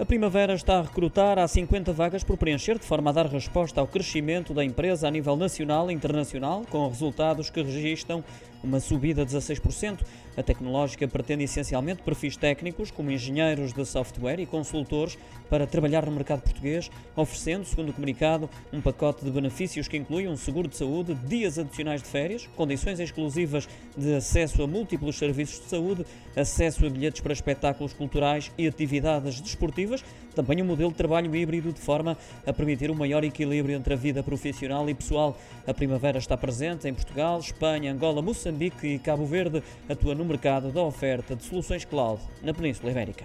A Primavera está a recrutar há 50 vagas por preencher, de forma a dar resposta ao crescimento da empresa a nível nacional e internacional, com resultados que registram uma subida de 16%. A tecnológica pretende essencialmente perfis técnicos, como engenheiros de software e consultores, para trabalhar no mercado português, oferecendo, segundo o comunicado, um pacote de benefícios que inclui um seguro de saúde, dias adicionais de férias, condições exclusivas de acesso a múltiplos serviços de saúde, acesso a bilhetes para espetáculos culturais e atividades desportivas, também um modelo de trabalho híbrido de forma a permitir um maior equilíbrio entre a vida profissional e pessoal. A Primavera está presente em Portugal, Espanha, Angola, Moçambique, e Cabo Verde atua no mercado da oferta de soluções cloud na Península Ibérica.